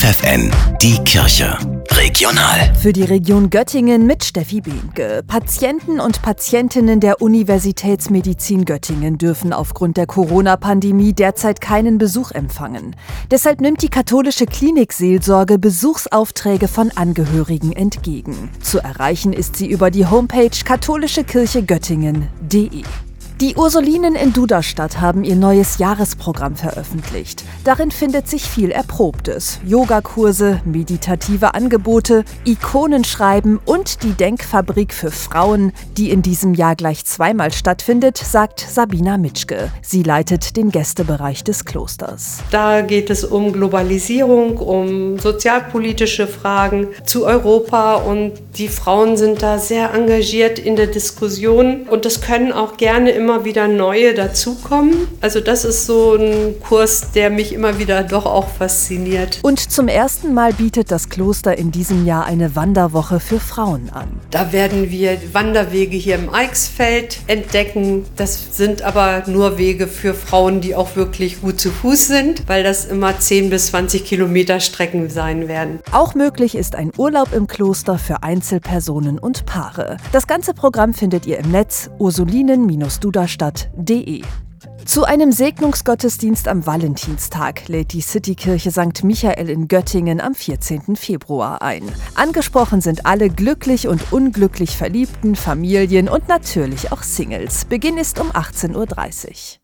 FFN, die Kirche. Regional. Für die Region Göttingen mit Steffi Behnke. Patienten und Patientinnen der Universitätsmedizin Göttingen dürfen aufgrund der Corona-Pandemie derzeit keinen Besuch empfangen. Deshalb nimmt die katholische Klinikseelsorge Besuchsaufträge von Angehörigen entgegen. Zu erreichen ist sie über die Homepage katholischekirchegöttingen.de. Die Ursulinen in Duderstadt haben ihr neues Jahresprogramm veröffentlicht. Darin findet sich viel Erprobtes. Yogakurse, meditative Angebote, Ikonenschreiben und die Denkfabrik für Frauen, die in diesem Jahr gleich zweimal stattfindet, sagt Sabina Mitschke. Sie leitet den Gästebereich des Klosters. Da geht es um Globalisierung, um sozialpolitische Fragen zu Europa und die Frauen sind da sehr engagiert in der Diskussion und es können auch gerne immer immer wieder neue dazukommen. Also das ist so ein Kurs, der mich immer wieder doch auch fasziniert. Und zum ersten Mal bietet das Kloster in diesem Jahr eine Wanderwoche für Frauen an. Da werden wir Wanderwege hier im Eichsfeld entdecken. Das sind aber nur Wege für Frauen, die auch wirklich gut zu Fuß sind, weil das immer 10 bis 20 Kilometer Strecken sein werden. Auch möglich ist ein Urlaub im Kloster für Einzelpersonen und Paare. Das ganze Programm findet ihr im Netz ursulinen-duda Duderstadt.de. Zu einem Segnungsgottesdienst am Valentinstag lädt die Citykirche St. Michael in Göttingen am 14. Februar ein. Angesprochen sind alle glücklich und unglücklich verliebten Familien und natürlich auch Singles. Beginn ist um 18.30 Uhr.